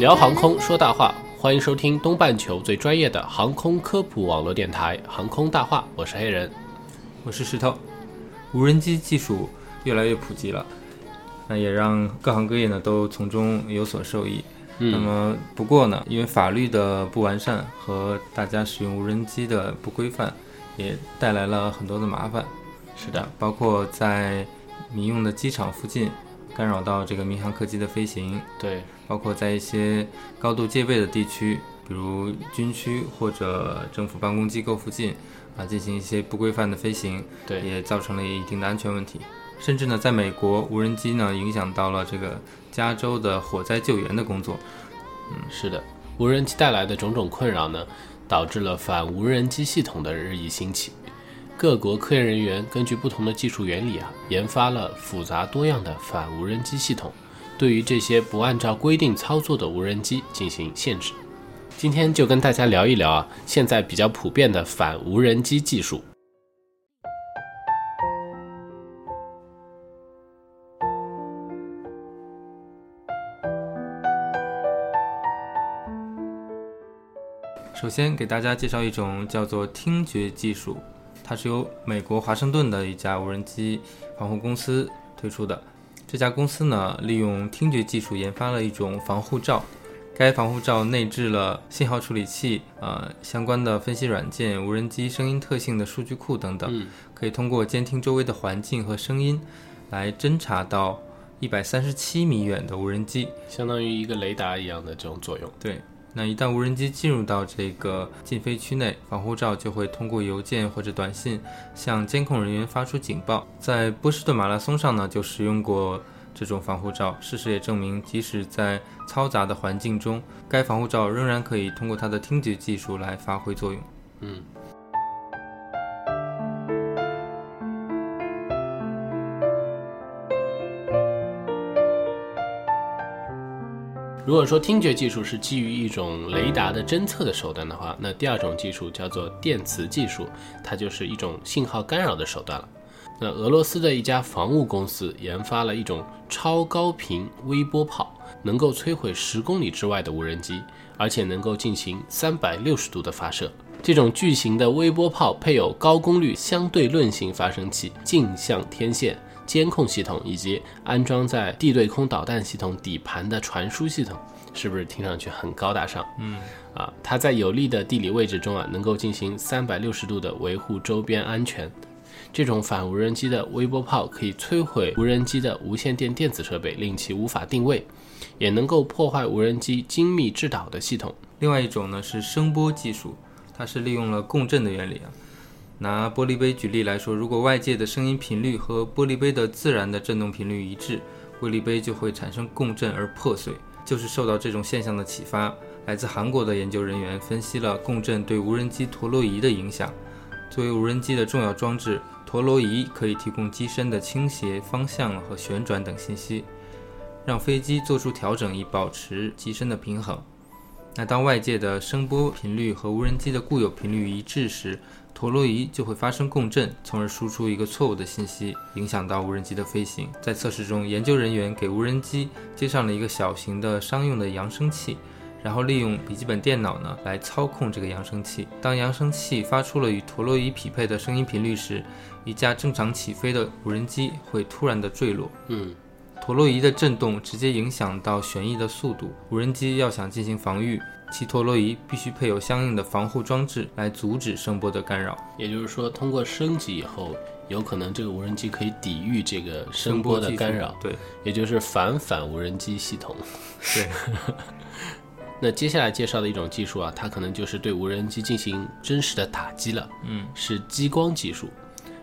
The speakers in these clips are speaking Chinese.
聊航空说大话，欢迎收听东半球最专业的航空科普网络电台《航空大话》，我是黑人。我是石头。无人机技术越来越普及了，那也让各行各业呢都从中有所受益。那么不过呢，因为法律的不完善和大家使用无人机的不规范，也带来了很多的麻烦。是的，包括在民用的机场附近干扰到这个民航客机的飞行，对，包括在一些高度戒备的地区，比如军区或者政府办公机构附近啊，进行一些不规范的飞行，对也造成了一定的安全问题。甚至呢，在美国，无人机呢影响到了这个加州的火灾救援的工作。嗯是的，无人机带来的种种困扰呢，导致了反无人机系统的日益兴起。各国科研人员根据不同的技术原理啊，研发了复杂多样的反无人机系统，对于这些不按照规定操作的无人机进行限制。今天就跟大家聊一聊啊，现在比较普遍的反无人机技术。首先给大家介绍一种叫做听觉技术，它是由美国华盛顿的一家无人机防护公司推出的。这家公司呢，利用听觉技术研发了一种防护罩，该防护罩内置了信号处理器、呃相关的分析软件、无人机声音特性的数据库等等，嗯可以通过监听周围的环境和声音，来侦查到一百三十七米远的无人机。相当于一个雷达一样的这种作用。对，那一旦无人机进入到这个禁飞区内，防护罩就会通过邮件或者短信向监控人员发出警报。在波士顿马拉松上呢，就使用过这种防护罩。事实也证明，即使在嘈杂的环境中，该防护罩仍然可以通过它的听觉技术来发挥作用。嗯，如果说听觉技术是基于一种雷达的侦测的手段的话，那第二种技术叫做电磁技术，它就是一种信号干扰的手段了。那俄罗斯的一家防务公司研发了一种超高频微波炮，能够摧毁十公里之外的无人机，而且能够进行三百六十度的发射。这种巨型的微波炮配有高功率相对论型发生器、镜像天线、监控系统以及安装在地对空导弹系统底盘的传输系统，是不是听上去很高大上？嗯，啊，它在有利的地理位置中啊，能够进行三百六十度的维护周边安全。这种反无人机的微波炮可以摧毁无人机的无线电电子设备，令其无法定位，也能够破坏无人机精密制导的系统。另外一种呢是声波技术，它是利用了共振的原理啊。拿玻璃杯举例来说，如果外界的声音频率和玻璃杯的自然的振动频率一致，玻璃杯就会产生共振而破碎。就是受到这种现象的启发，来自韩国的研究人员分析了共振对无人机陀螺仪的影响。作为无人机的重要装置，陀螺仪可以提供机身的倾斜、方向和旋转等信息，让飞机做出调整以保持机身的平衡。那当外界的声波频率和无人机的固有频率一致时，陀螺仪就会发生共振，从而输出一个错误的信息，影响到无人机的飞行。在测试中，研究人员给无人机接上了一个小型的商用的扬声器，然后利用笔记本电脑呢来操控这个扬声器。当扬声器发出了与陀螺仪匹配的声音频率时，一架正常起飞的无人机会突然的坠落。嗯，陀螺仪的震动直接影响到旋翼的速度，无人机要想进行防御，其陀螺仪必须配有相应的防护装置来阻止声波的干扰。也就是说，通过升级以后，有可能这个无人机可以抵御这个声波的干扰，对也就是反反无人机系统。对，那接下来介绍的一种技术啊，它可能就是对无人机进行真实的打击了，嗯，是激光技术。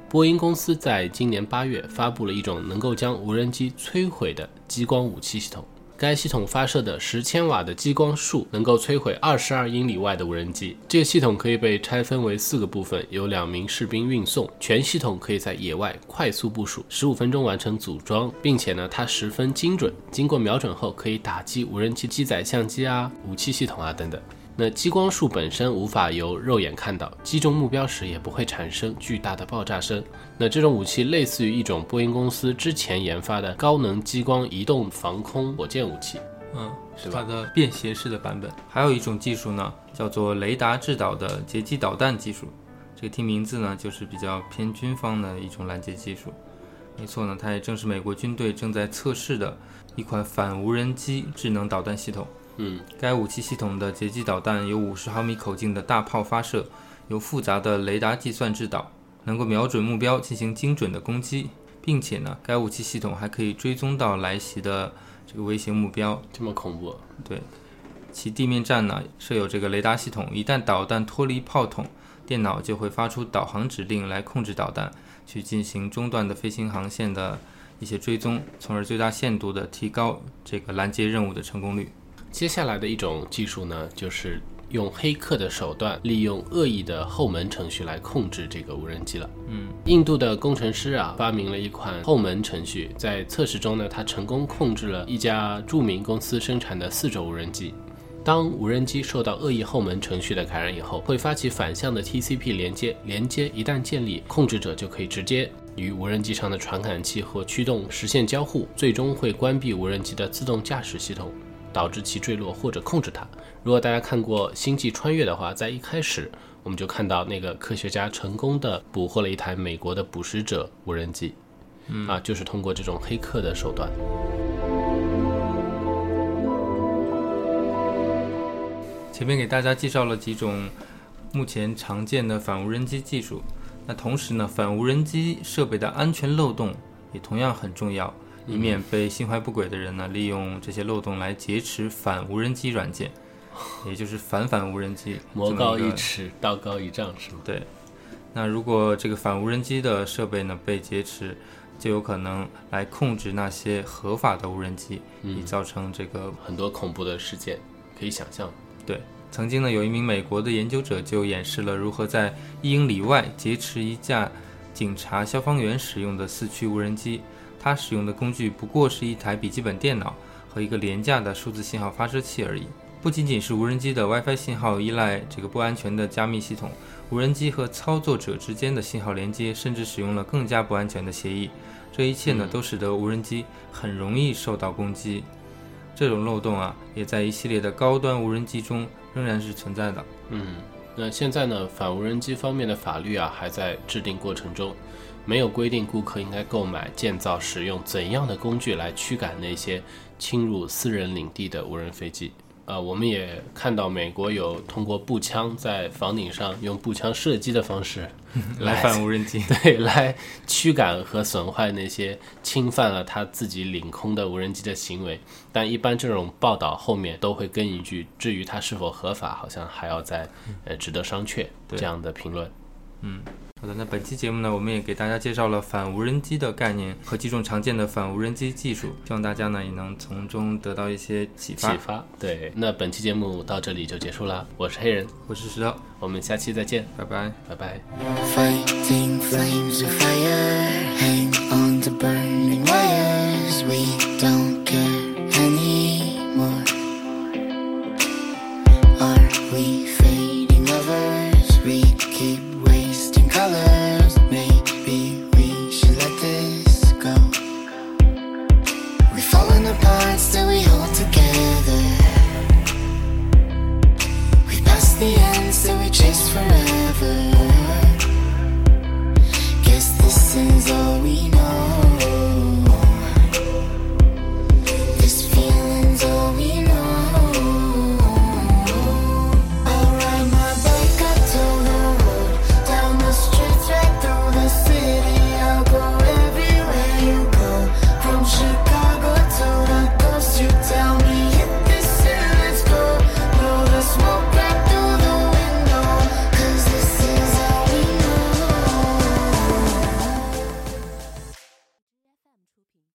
波音公司在今年八月发布了一种能够将无人机摧毁的激光武器系统。该系统发射的十千瓦的激光束能够摧毁二十二英里外的无人机。这个系统可以被拆分为四个部分，由两名士兵运送。全系统可以在野外快速部署，十五分钟完成组装，并且呢，它十分精准。经过瞄准后，可以打击无人机机载相机啊、武器系统啊等等。那激光束本身无法由肉眼看到，击中目标时也不会产生巨大的爆炸声。那这种武器类似于一种波音公司之前研发的高能激光移动防空火箭武器。嗯，是吧它的便携式的版本。还有一种技术呢，叫做雷达制导的截击导弹技术。这个听名字呢，就是比较偏军方的一种拦截技术。没错呢，它也正是美国军队正在测试的一款反无人机智能导弹系统。嗯，该武器系统的截击导弹由五十毫米口径的大炮发射，由复杂的雷达计算制导，能够瞄准目标进行精准的攻击，并且呢，该武器系统还可以追踪到来袭的这个微型目标。这么恐怖？对，其地面站呢设有这个雷达系统，一旦导弹脱离炮筒，电脑就会发出导航指令来控制导弹，去进行中断的飞行航线的一些追踪，从而最大限度的提高这个拦截任务的成功率。接下来的一种技术呢，就是用黑客的手段，利用恶意的后门程序来控制这个无人机了。嗯，印度的工程师啊，发明了一款后门程序，在测试中呢，他成功控制了一家著名公司生产的四轴无人机。当无人机受到恶意后门程序的感染以后，会发起反向的 TCP 连接，连接一旦建立，控制者就可以直接与无人机上的传感器和驱动实现交互，最终会关闭无人机的自动驾驶系统，导致其坠落或者控制它。如果大家看过《星际穿越》的话，在一开始我们就看到那个科学家成功的捕获了一台美国的捕食者无人机，嗯啊，就是通过这种黑客的手段。前面给大家介绍了几种目前常见的反无人机技术，那同时呢，反无人机设备的安全漏洞也同样很重要，以免被心怀不轨的人呢利用这些漏洞来劫持反无人机软件，也就是反反无人机。魔高一尺，道高一丈，是吗？对，那如果这个反无人机的设备呢被劫持，就有可能来控制那些合法的无人机，以造成这个很多恐怖的事件可以想象。对。曾经呢，有一名美国的研究者就演示了如何在一英里外劫持一架警察、消防员使用的四驱无人机。他使用的工具不过是一台笔记本电脑和一个廉价的数字信号发射器而已。不仅仅是无人机的 WiFi 信号依赖这个不安全的加密系统，无人机和操作者之间的信号连接甚至使用了更加不安全的协议。这一切呢，都使得无人机很容易受到攻击。这种漏洞啊，也在一系列的高端无人机中仍然是存在的。嗯，那现在呢，反无人机方面的法律啊还在制定过程中，没有规定顾客应该购买、建造、使用怎样的工具来驱赶那些侵入私人领地的无人飞机。啊，我们也看到美国有通过步枪在房顶上用步枪射击的方式 来反无人机。对，来驱赶和损坏那些侵犯了他自己领空的无人机的行为。但一般这种报道后面都会跟一句：“至于它是否合法，好像还要再呃值得商榷。”对这样的评论。好的，那本期节目呢，我们也给大家介绍了反无人机的概念和几种常见的反无人机技术，希望大家呢也能从中得到一些启发。启发，对。那本期节目到这里就结束了，我是黑人，我是石头，我们下期再见，拜拜，拜拜。We the answer we chase forever.